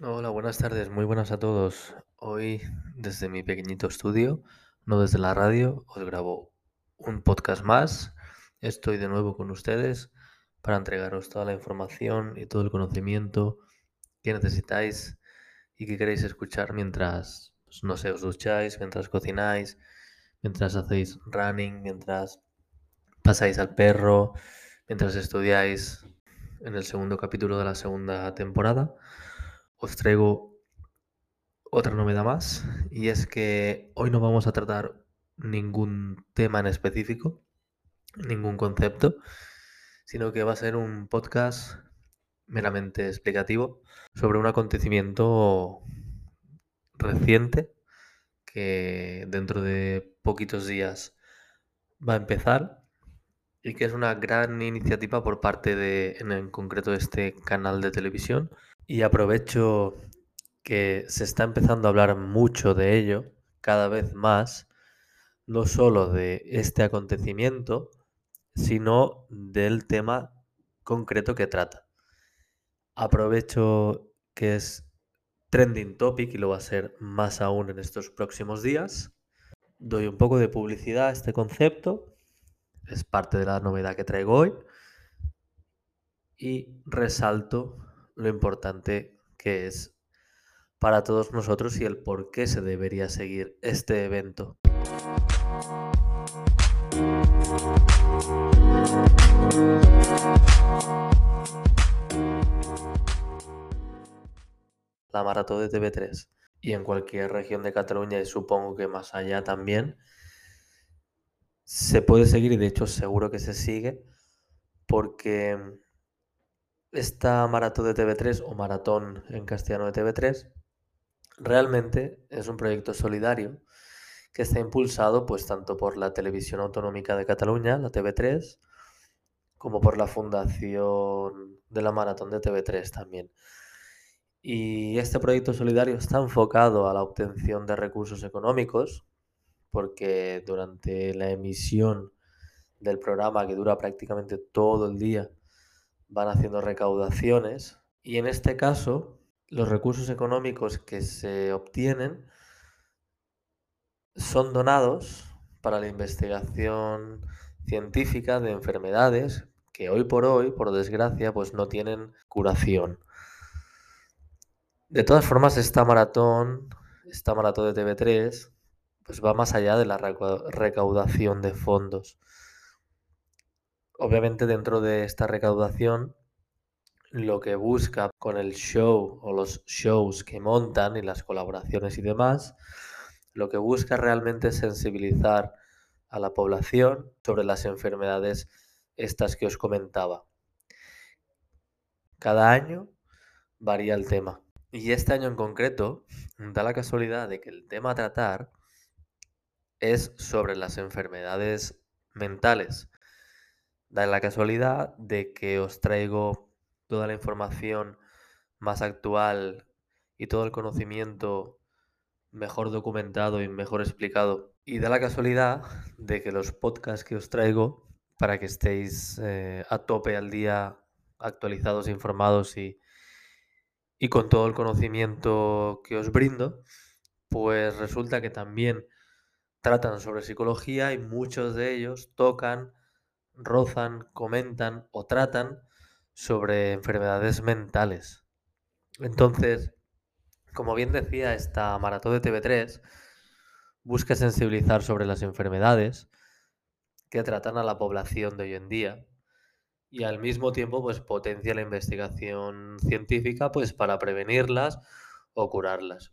Hola, buenas tardes, muy buenas a todos. Hoy desde mi pequeñito estudio, no desde la radio, os grabo un podcast más. Estoy de nuevo con ustedes para entregaros toda la información y todo el conocimiento que necesitáis y que queréis escuchar mientras, pues, no sé, os ducháis, mientras cocináis, mientras hacéis running, mientras pasáis al perro, mientras estudiáis en el segundo capítulo de la segunda temporada. Os traigo otra novedad más y es que hoy no vamos a tratar ningún tema en específico, ningún concepto, sino que va a ser un podcast meramente explicativo sobre un acontecimiento reciente que dentro de poquitos días va a empezar y que es una gran iniciativa por parte de, en, concreto, este canal de televisión. Y aprovecho que se está empezando a hablar mucho de ello, cada vez más, no solo de este acontecimiento, sino del tema concreto que trata. Aprovecho que es trending topic y lo va a ser más aún en estos próximos días. Doy un poco de publicidad a este concepto, es parte de la novedad que traigo hoy y resalto lo importante que es para todos nosotros y el por qué se debería seguir este evento. La maratón de TV3 y en cualquier región de Cataluña y supongo que más allá también se puede seguir y de hecho seguro que se sigue porque esta maratón de TV3 o maratón en castellano de TV3 realmente es un proyecto solidario que está impulsado pues tanto por la Televisión Autonómica de Cataluña, la TV3, como por la Fundación de la Maratón de TV3 también. Y este proyecto solidario está enfocado a la obtención de recursos económicos, porque durante la emisión del programa, que dura prácticamente todo el día, van haciendo recaudaciones. Y en este caso, los recursos económicos que se obtienen son donados para la investigación científica de enfermedades que hoy por hoy, por desgracia, pues no tienen curación. De todas formas, esta maratón, esta maratón de TV3, pues va más allá de la recaudación de fondos. Obviamente dentro de esta recaudación, lo que busca con el show o los shows que montan y las colaboraciones y demás, lo que busca realmente es sensibilizar a la población sobre las enfermedades estas que os comentaba. Cada año varía el tema. Y este año en concreto da la casualidad de que el tema a tratar es sobre las enfermedades mentales. Da la casualidad de que os traigo toda la información más actual y todo el conocimiento mejor documentado y mejor explicado. Y da la casualidad de que los podcasts que os traigo, para que estéis eh, a tope al día, actualizados, informados y, y con todo el conocimiento que os brindo, pues resulta que también tratan sobre psicología y muchos de ellos tocan, rozan, comentan o tratan sobre enfermedades mentales. Entonces, como bien decía, esta maratón de TV3 busca sensibilizar sobre las enfermedades que tratan a la población de hoy en día y al mismo tiempo pues potencia la investigación científica pues para prevenirlas o curarlas.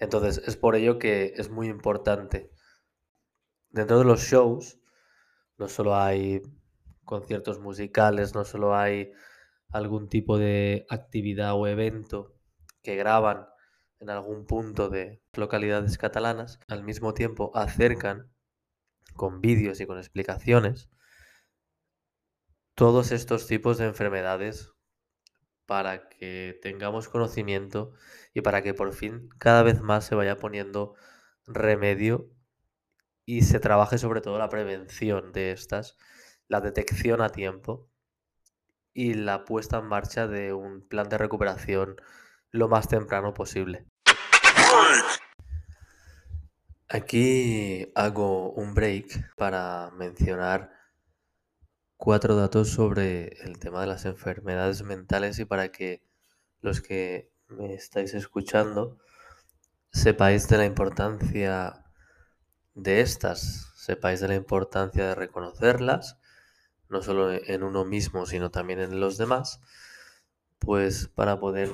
Entonces, es por ello que es muy importante. Dentro de los shows no solo hay conciertos musicales, no solo hay algún tipo de actividad o evento que graban en algún punto de localidades catalanas, al mismo tiempo acercan con vídeos y con explicaciones todos estos tipos de enfermedades para que tengamos conocimiento y para que por fin cada vez más se vaya poniendo remedio y se trabaje sobre todo la prevención de estas, la detección a tiempo y la puesta en marcha de un plan de recuperación lo más temprano posible. Aquí hago un break para mencionar cuatro datos sobre el tema de las enfermedades mentales y para que los que me estáis escuchando sepáis de la importancia de estas, sepáis de la importancia de reconocerlas, no solo en uno mismo, sino también en los demás, pues para poder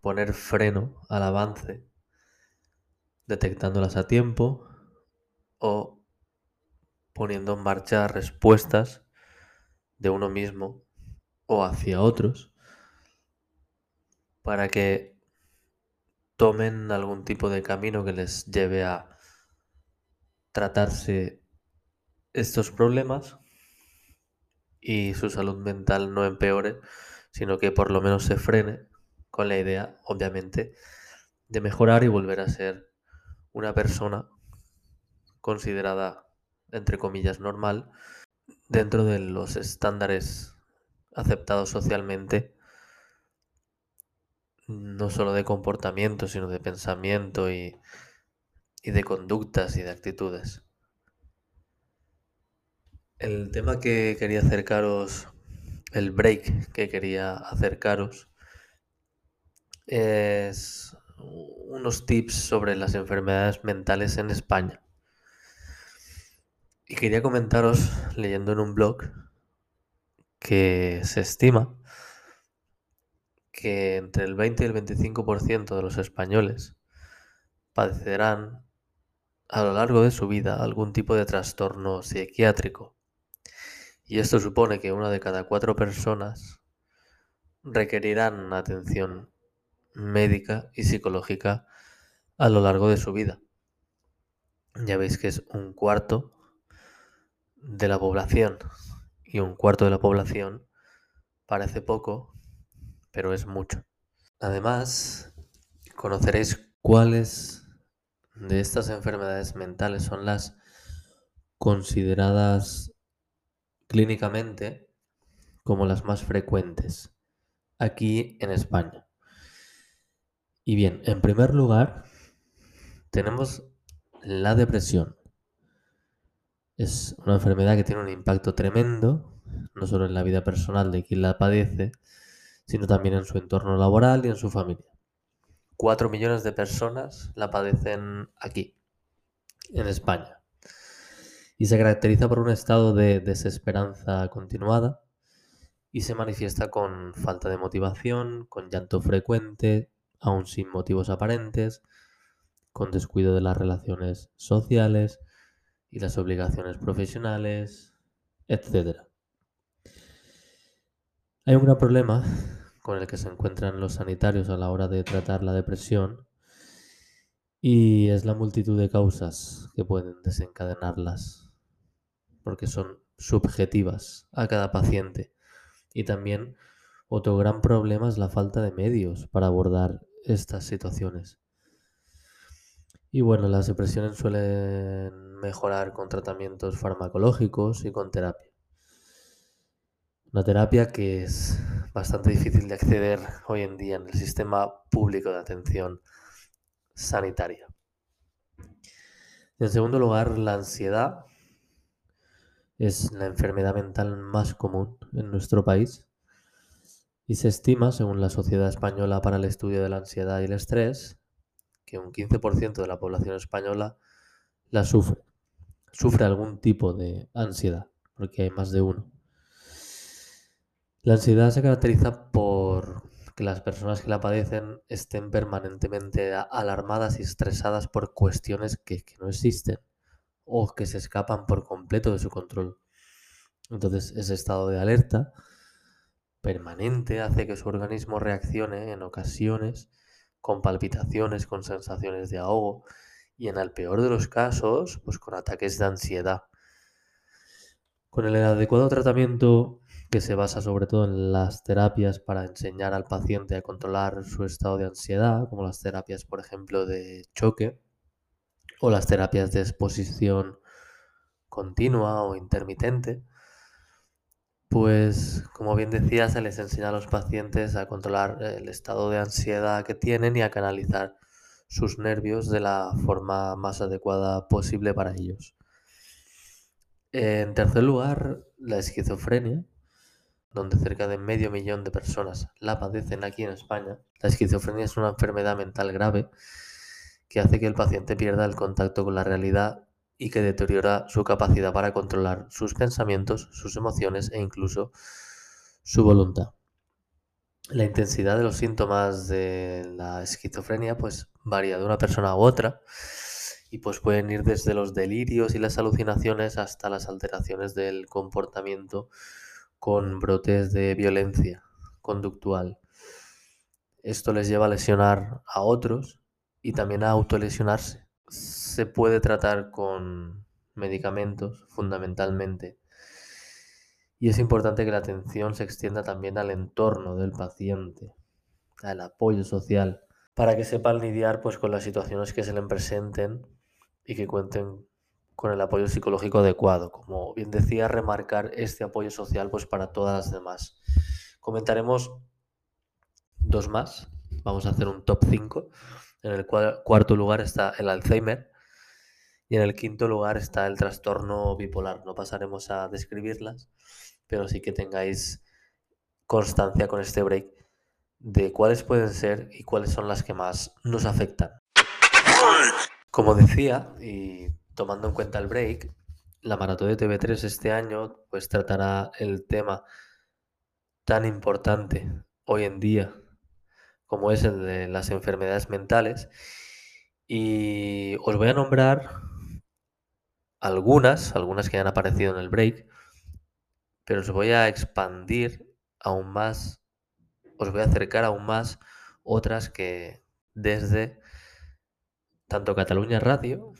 poner freno al avance, detectándolas a tiempo o poniendo en marcha respuestas de uno mismo o hacia otros para que tomen algún tipo de camino que les lleve a tratarse estos problemas y su salud mental no empeore, sino que por lo menos se frene con la idea, obviamente, de mejorar y volver a ser una persona considerada, entre comillas, normal dentro de los estándares aceptados socialmente no solo de comportamiento, sino de pensamiento y, de conductas y de actitudes. El tema que quería acercaros, el break que quería acercaros, es unos tips sobre las enfermedades mentales en España. Y quería comentaros, leyendo en un blog, que se estima que entre el 20 y el 25% de los españoles padecerán a lo largo de su vida algún tipo de trastorno psiquiátrico. Y esto supone que una de cada cuatro personas requerirán atención médica y psicológica a lo largo de su vida. Ya veis que es un cuarto de la población y un cuarto de la población parece poco, pero es mucho. Además, conoceréis cuáles de estas enfermedades mentales son las consideradas clínicamente como las más frecuentes aquí en España. Y bien, en primer lugar, tenemos la depresión. Es una enfermedad que tiene un impacto tremendo, no solo en la vida personal de quien la padece, sino también en su entorno laboral y en su familia. Cuatro millones de personas la padecen aquí, en España. Y se caracteriza por un estado de desesperanza continuada y se manifiesta con falta de motivación, con llanto frecuente, aún sin motivos aparentes, con descuido de las relaciones sociales y las obligaciones profesionales, etc. Hay un gran problema con el que se encuentran los sanitarios a la hora de tratar la depresión y es la multitud de causas que pueden desencadenarlas, porque son subjetivas a cada paciente. Y también otro gran problema es la falta de medios para abordar estas situaciones. Y bueno, las depresiones suelen mejorar con tratamientos farmacológicos y con terapia. Una terapia que es bastante difícil de acceder hoy en día en el sistema público de atención sanitaria. En segundo lugar, la ansiedad es la enfermedad mental más común en nuestro país y se estima, según la Sociedad Española para el Estudio de la Ansiedad y el Estrés, que un 15% de la población española la sufre. Sufre algún tipo de ansiedad, porque hay más de uno. La ansiedad se caracteriza por que las personas que la padecen estén permanentemente alarmadas y estresadas por cuestiones que, no existen o que se escapan por completo de su control. Entonces ese estado de alerta permanente hace que su organismo reaccione en ocasiones con palpitaciones, con sensaciones de ahogo y en el peor de los casos, pues con ataques de ansiedad. Con el adecuado tratamiento que se basa sobre todo en las terapias para enseñar al paciente a controlar su estado de ansiedad, como las terapias, por ejemplo, de choque o las terapias de exposición continua o intermitente, pues como bien decía, se les enseña a los pacientes a controlar el estado de ansiedad que tienen y a canalizar sus nervios de la forma más adecuada posible para ellos. En tercer lugar, la esquizofrenia, donde cerca de medio millón de personas la padecen aquí en España. La esquizofrenia es una enfermedad mental grave que hace que el paciente pierda el contacto con la realidad y que deteriora su capacidad para controlar sus pensamientos, sus emociones e incluso su voluntad. La intensidad de los síntomas de la esquizofrenia pues varía de una persona a otra y pues pueden ir desde los delirios y las alucinaciones hasta las alteraciones del comportamiento con brotes de violencia conductual. Esto les lleva a lesionar a otros y también a autolesionarse. Se puede tratar con medicamentos fundamentalmente y es importante que la atención se extienda también al entorno del paciente, al apoyo social, para que sepan lidiar pues, con las situaciones que se les presenten y que cuenten con el apoyo psicológico adecuado. Como bien decía, remarcar este apoyo social pues para todas las demás. Comentaremos dos más. Vamos a hacer un top 5. En el cuarto lugar está el Alzheimer y en el quinto lugar está el trastorno bipolar. No pasaremos a describirlas, pero sí que tengáis constancia con este break de cuáles pueden ser y cuáles son las que más nos afectan. Como decía, y tomando en cuenta el break, la maratón de TV3 este año pues tratará el tema tan importante hoy en día como es el de las enfermedades mentales y os voy a nombrar algunas, algunas que han aparecido en el break, pero os voy a expandir aún más, os voy a acercar aún más otras que desde tanto Cataluña Radio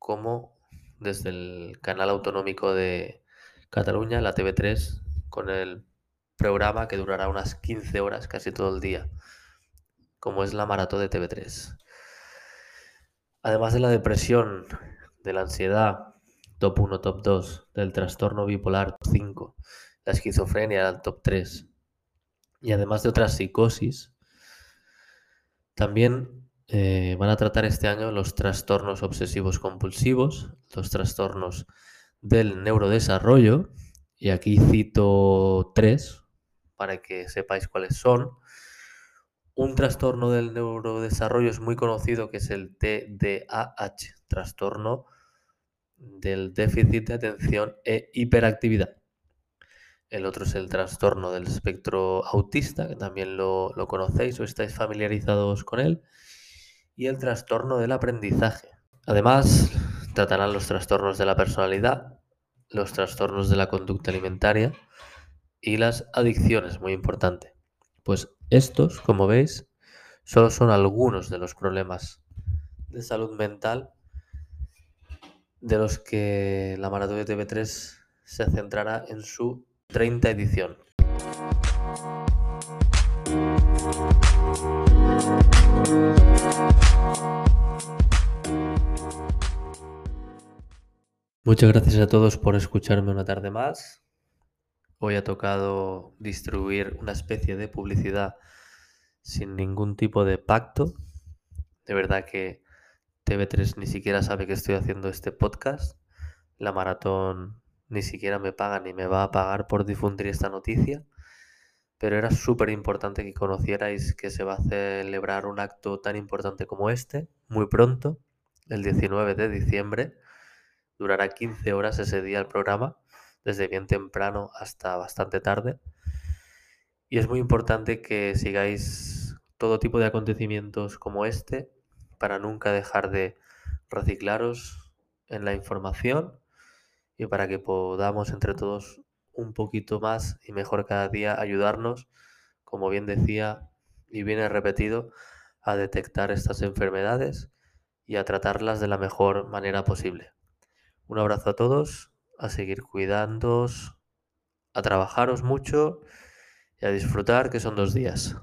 como desde el canal autonómico de Cataluña, la TV3, con el programa que durará unas 15 horas casi todo el día, como es la maratón de TV3. Además de la depresión, de la ansiedad, top 1, top 2, del trastorno bipolar, top 5, la esquizofrenia, top 3, y además de otras psicosis, también eh, van a tratar este año los trastornos obsesivos compulsivos, los trastornos del neurodesarrollo, y aquí cito tres para que sepáis cuáles son. Un trastorno del neurodesarrollo es muy conocido que es el TDAH, trastorno del déficit de atención e hiperactividad. El otro es el trastorno del espectro autista, que también lo, conocéis o estáis familiarizados con él y el trastorno del aprendizaje. Además, tratarán los trastornos de la personalidad, los trastornos de la conducta alimentaria y las adicciones, muy importante. Pues estos, como veis, solo son algunos de los problemas de salud mental de los que la Maratón de TV3 se centrará en su 30 edición. Muchas gracias a todos por escucharme una tarde más. Hoy ha tocado distribuir una especie de publicidad sin ningún tipo de pacto. De verdad que TV3 ni siquiera sabe que estoy haciendo este podcast. La maratón ni siquiera me paga ni me va a pagar por difundir esta noticia. Pero era súper importante que conocierais que se va a celebrar un acto tan importante como este muy pronto, el 19 de diciembre Durará 15 horas ese día el programa, desde bien temprano hasta bastante tarde. Y es muy importante que sigáis todo tipo de acontecimientos como este para nunca dejar de reciclaros en la información y para que podamos entre todos un poquito más y mejor cada día ayudarnos, como bien decía y viene repetido, a detectar estas enfermedades y a tratarlas de la mejor manera posible. Un abrazo a todos, a seguir cuidándoos, a trabajaros mucho y a disfrutar que son dos días.